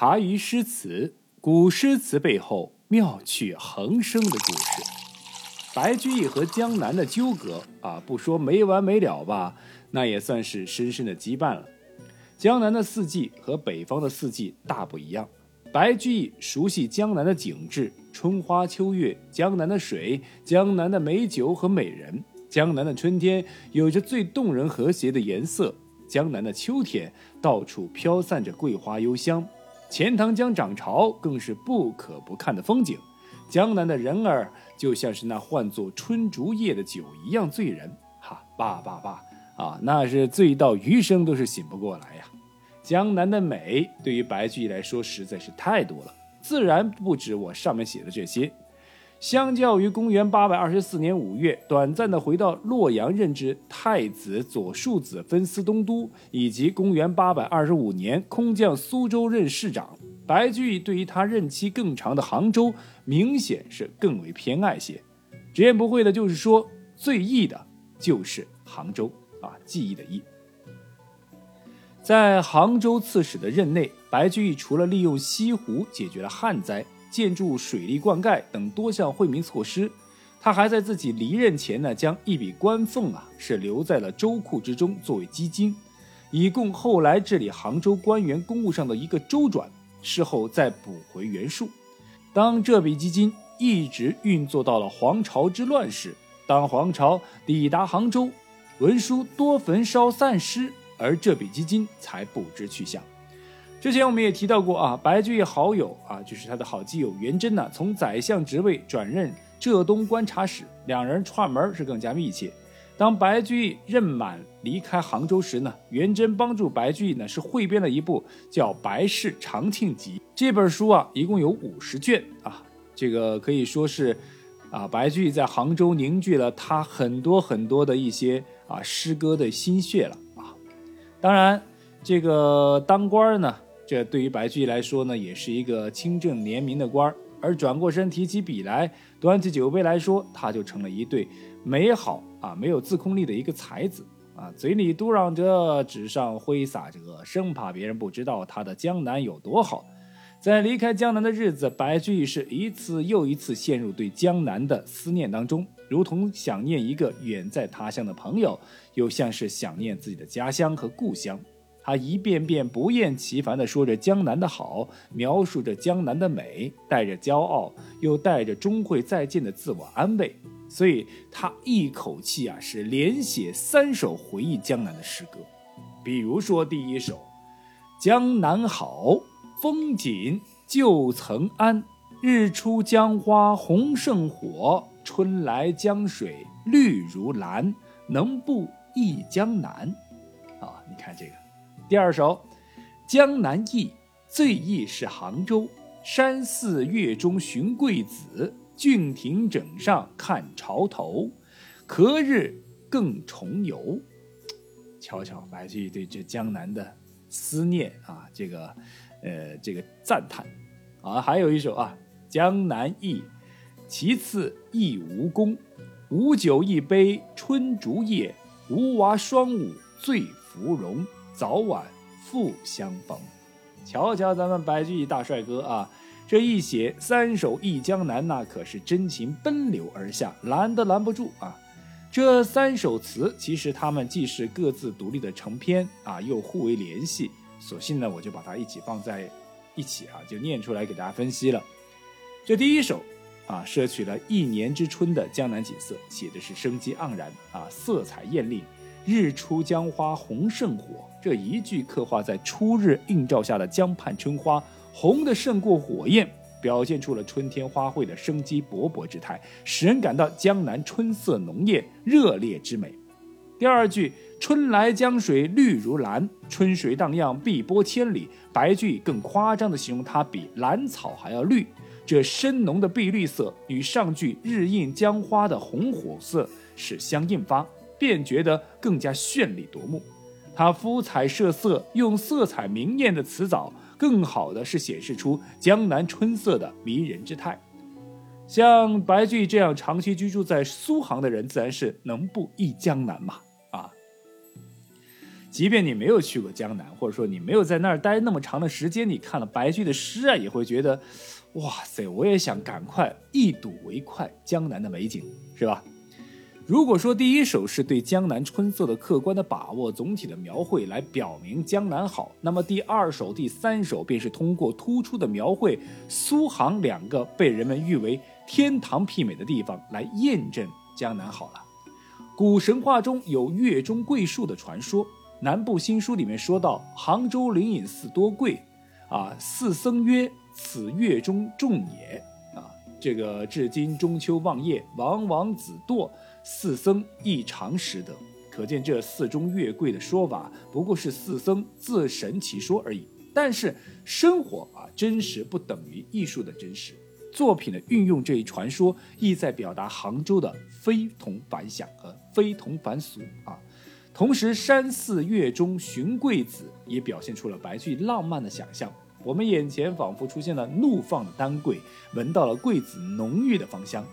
茶余诗词，古诗词背后妙趣横生的故事。白居易和江南的纠葛啊，不说没完没了吧，那也算是深深的羁绊了。江南的四季和北方的四季大不一样。白居易熟悉江南的景致，春花秋月，江南的水，江南的美酒和美人。江南的春天有着最动人和谐的颜色，江南的秋天到处飘散着桂花幽香，钱塘江涨潮更是不可不看的风景。江南的人儿就像是那唤作春竹叶的酒一样醉人，哈，罢罢罢啊，那是醉到余生都是醒不过来呀。江南的美对于白居易来说实在是太多了，自然不止我上面写的这些。相较于公元八百二十四年五月短暂的回到洛阳任职太子左庶子分司东都，以及公元八百二十五年空降苏州任市长，白居易对于他任期更长的杭州，明显是更为偏爱些。直言不讳的就是说，最易的就是杭州啊，记忆的忆。在杭州刺史的任内，白居易除了利用西湖解决了旱灾。建筑水利灌溉等多项惠民措施，他还在自己离任前呢，将一笔官俸啊是留在了州库之中作为基金，以供后来治理杭州官员公务上的一个周转，事后再补回原数。当这笔基金一直运作到了黄巢之乱时，当黄巢抵达杭州，文书多焚烧散失，而这笔基金才不知去向。之前我们也提到过啊，白居易好友啊，就是他的好基友元贞呢，从宰相职位转任浙东观察使，两人串门是更加密切。当白居易任满离开杭州时呢，元贞帮助白居易呢是汇编了一部叫《白氏长庆集》这本书啊，一共有五十卷啊，这个可以说是啊，白居易在杭州凝聚了他很多很多的一些啊诗歌的心血了啊。当然，这个当官呢。这对于白居易来说呢，也是一个清正廉明的官儿。而转过身提起笔来，端起酒杯来说，他就成了一对美好啊、没有自控力的一个才子啊，嘴里嘟囔着，纸上挥洒着，生怕别人不知道他的江南有多好。在离开江南的日子，白居易是一次又一次陷入对江南的思念当中，如同想念一个远在他乡的朋友，又像是想念自己的家乡和故乡。他一遍遍不厌其烦地说着江南的好，描述着江南的美，带着骄傲，又带着终会再见的自我安慰。所以，他一口气啊是连写三首回忆江南的诗歌。比如说第一首：江南好，风景旧曾谙，日出江花红胜火，春来江水绿如蓝，能不忆江南？啊，你看这个。第二首，《江南忆》最忆是杭州，山寺月中寻桂子，郡亭枕上看潮头，何日更重游？瞧瞧，白居易对这江南的思念啊，这个，呃，这个赞叹啊，还有一首啊，《江南忆》，其次忆吴宫，吴酒一杯春竹叶，吴娃双舞醉芙蓉。早晚复相逢，瞧瞧咱们白居易大帅哥啊！这一写三首忆江南，那可是真情奔流而下，拦都拦不住啊！这三首词其实他们既是各自独立的成篇啊，又互为联系。索性呢，我就把它一起放在一起啊，就念出来给大家分析了。这第一首啊，摄取了一年之春的江南景色，写的是生机盎然啊，色彩艳丽。日出江花红胜火，这一句刻画在初日映照下的江畔春花，红的胜过火焰，表现出了春天花卉的生机勃勃之态，使人感到江南春色浓艳、热烈之美。第二句“春来江水绿如蓝”，春水荡漾，碧波千里。白居易更夸张地形容它比兰草还要绿，这深浓的碧绿色与上句“日映江花”的红火色是相印发。便觉得更加绚丽夺目。他敷彩设色，用色彩明艳的词藻，更好的是显示出江南春色的迷人之态。像白居易这样长期居住在苏杭的人，自然是能不忆江南嘛？啊，即便你没有去过江南，或者说你没有在那儿待那么长的时间，你看了白居的诗啊，也会觉得，哇塞，我也想赶快一睹为快江南的美景，是吧？如果说第一首是对江南春色的客观的把握、总体的描绘来表明江南好，那么第二首、第三首便是通过突出的描绘苏杭两个被人们誉为天堂媲美的地方来验证江南好了。古神话中有月中桂树的传说，《南部新书》里面说到杭州灵隐寺多桂，啊，寺僧曰：“此月中种也。”这个至今中秋望夜，王王子堕。四僧亦常识得，可见这寺中月桂的说法不过是四僧自神其说而已。但是生活啊，真实不等于艺术的真实。作品的运用这一传说，意在表达杭州的非同凡响和非同凡俗啊。同时，山寺月中寻桂子，也表现出了白居易浪漫的想象。我们眼前仿佛出现了怒放的丹桂，闻到了桂子浓郁的芳香。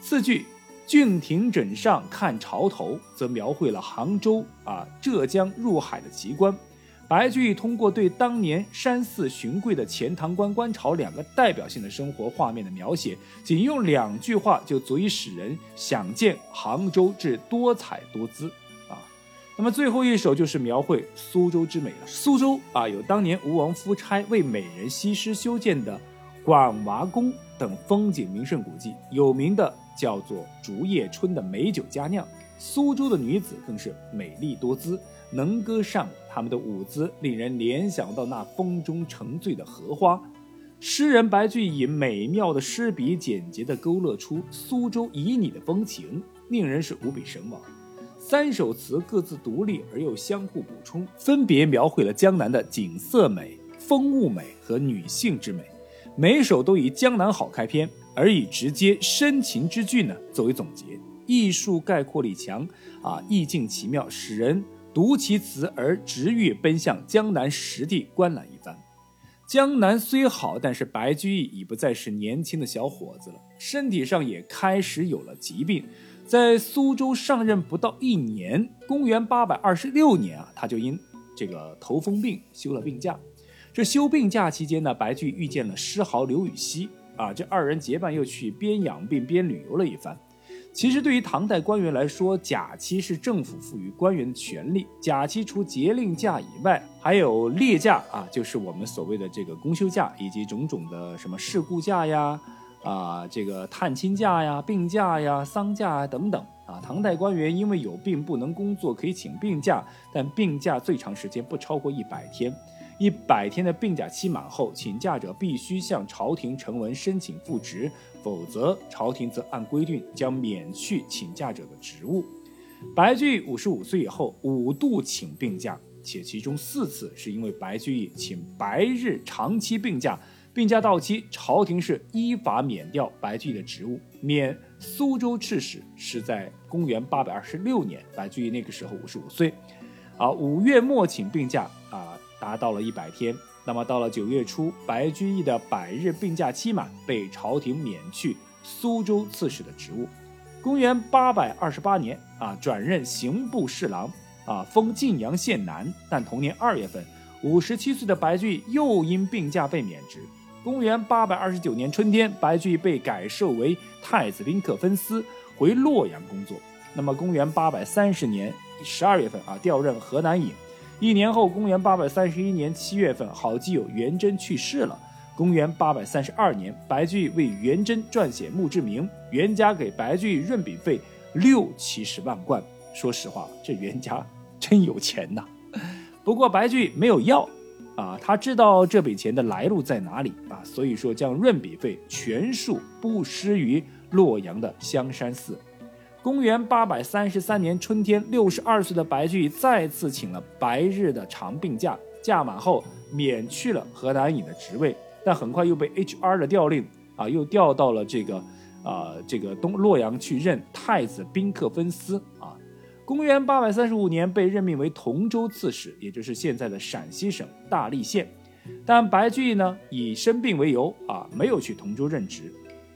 四句。郡亭枕上看潮头，则描绘了杭州啊浙江入海的奇观。白居易通过对当年山寺寻桂的钱塘关观潮两个代表性的生活画面的描写，仅用两句话就足以使人想见杭州之多彩多姿。那么最后一首就是描绘苏州之美了。苏州啊，有当年吴王夫差为美人西施修建的广娃宫等风景名胜古迹，有名的。叫做竹叶春的美酒佳酿，苏州的女子更是美丽多姿，能歌善舞，她们的舞姿令人联想到那风中沉醉的荷花。诗人白居易以美妙的诗笔，简洁地勾勒出苏州旖旎的风情，令人是无比神往。三首词各自独立而又相互补充，分别描绘了江南的景色美、风物美和女性之美，每首都以江南好开篇。而以直接深情之句呢作为总结，艺术概括力强啊，意境奇妙，使人读其词而直欲奔向江南实地观览一番。江南虽好，但是白居易已不再是年轻的小伙子了，身体上也开始有了疾病。在苏州上任不到一年，公元八百二十六年啊，他就因这个头风病休了病假。这休病假期间呢，白居易遇见了诗豪刘禹锡。啊，这二人结伴又去边养病边旅游了一番。其实，对于唐代官员来说，假期是政府赋予官员的权利。假期除节令假以外，还有列假啊，就是我们所谓的这个公休假，以及种种的什么事故假呀、啊这个探亲假呀、病假呀、丧假啊等等啊。唐代官员因为有病不能工作，可以请病假，但病假最长时间不超过一百天。一百天的病假期满后，请假者必须向朝廷呈文申请复职，否则朝廷则按规定将免去请假者的职务。白居易五十五岁以后五度请病假，且其中四次是因为白居易请白日长期病假，病假到期，朝廷是依法免掉白居易的职务。免苏州刺史是在公元八百二十六年，白居易那个时候五十五岁，啊，五月末请病假啊。达到了一百天，那么到了九月初，白居易的百日病假期满，被朝廷免去苏州刺史的职务。公元八百二十八年，啊，转任刑部侍郎，啊，封晋阳县男。但同年二月份，五十七岁的白居易又因病假被免职。公元八百二十九年春天，白居易被改授为太子宾客分司，回洛阳工作。那么公元八百三十年十二月份，啊，调任河南尹。一年后，公元八百三十一年七月份，好基友元贞去世了。公元八百三十二年，白居易为元贞撰写墓志铭，元家给白居易润笔费六七十万贯。说实话，这袁家真有钱呐。不过白居易没有要，啊，他知道这笔钱的来路在哪里啊，所以说将润笔费全数布施于洛阳的香山寺。公元八百三十三年春天，六十二岁的白居易再次请了白日的长病假，假满后免去了河南尹的职位，但很快又被 H.R. 的调令啊，又调到了这个啊这个东洛阳去任太子宾客分司啊。公元八百三十五年被任命为同州刺史，也就是现在的陕西省大荔县，但白居易呢以生病为由啊，没有去同州任职。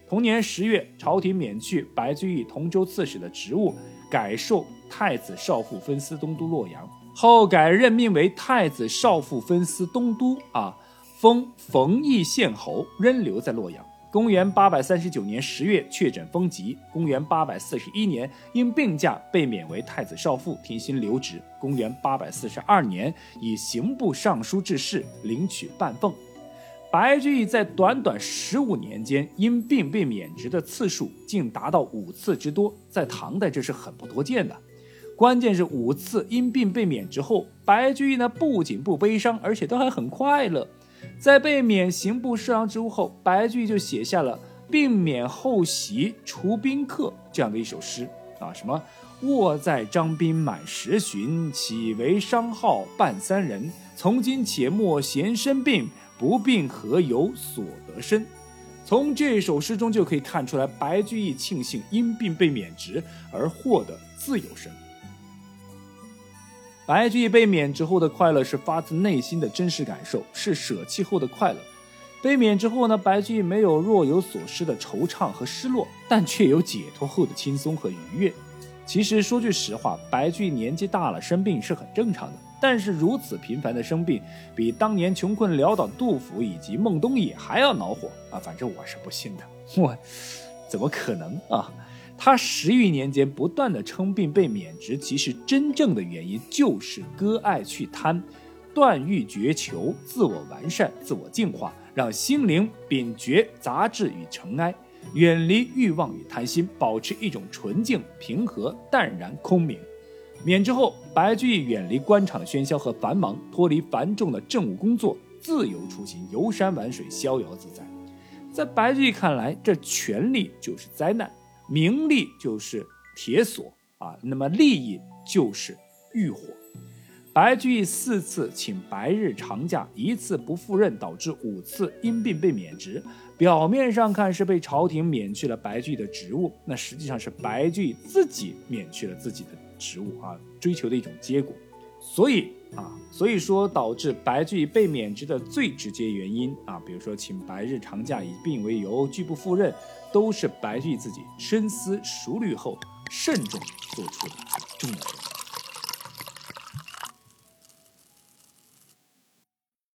同年十月，朝廷免去白居易同州刺史的职务，改授太子少傅分司东都洛阳。后改任命为太子少傅分司东都啊，封冯邑县侯，仍留在洛阳。公元八百三十九年十月确诊风疾。公元八百四十一年因病假被免为太子少傅，停薪留职。公元八百四十二年以刑部尚书致仕，领取半俸。白居易在短短十五年间因病被免职的次数竟达到五次之多，在唐代这是很不多见的。关键是五次因病被免职后，白居易呢不仅不悲伤，而且都还很快乐。在被免刑部侍郎职务后，白居易就写下了“病免后席除宾客”这样的一首诗啊，什么“卧在张宾满十旬，岂为伤号半三人？从今且莫嫌生病，不病何由所得身？”从这首诗中就可以看出来，白居易庆幸因病被免职而获得自由身。白居易被免之后的快乐是发自内心的真实感受，是舍弃后的快乐。被免之后呢，白居易没有若有所失的惆怅和失落，但却有解脱后的轻松和愉悦。其实说句实话，白居易年纪大了生病是很正常的，但是如此频繁的生病，比当年穷困潦倒杜甫以及孟东野还要恼火啊！反正我是不信的，我怎么可能啊？他十余年间不断的称病被免职，其实真正的原因就是割爱去贪，断欲绝求，自我完善，自我净化，让心灵摒绝杂质与尘埃，远离欲望与贪心，保持一种纯净、平和、淡然、空明。免职后，白居易远离官场的喧嚣和繁忙，脱离繁重的政务工作，自由出行，游山玩水，逍遥自在。在白居易看来，这权力就是灾难。名利就是铁锁啊，那么利益就是欲火。白居易四次请白日长假，一次不赴任，导致五次因病被免职。表面上看是被朝廷免去了白居易的职务，那实际上是白居易自己免去了自己的职务啊，追求的一种结果。所以啊，所以说导致白居易被免职的最直接原因啊，比如说请白日长假以病为由拒不赴任，都是白居易自己深思熟虑后慎重做出的重要决定。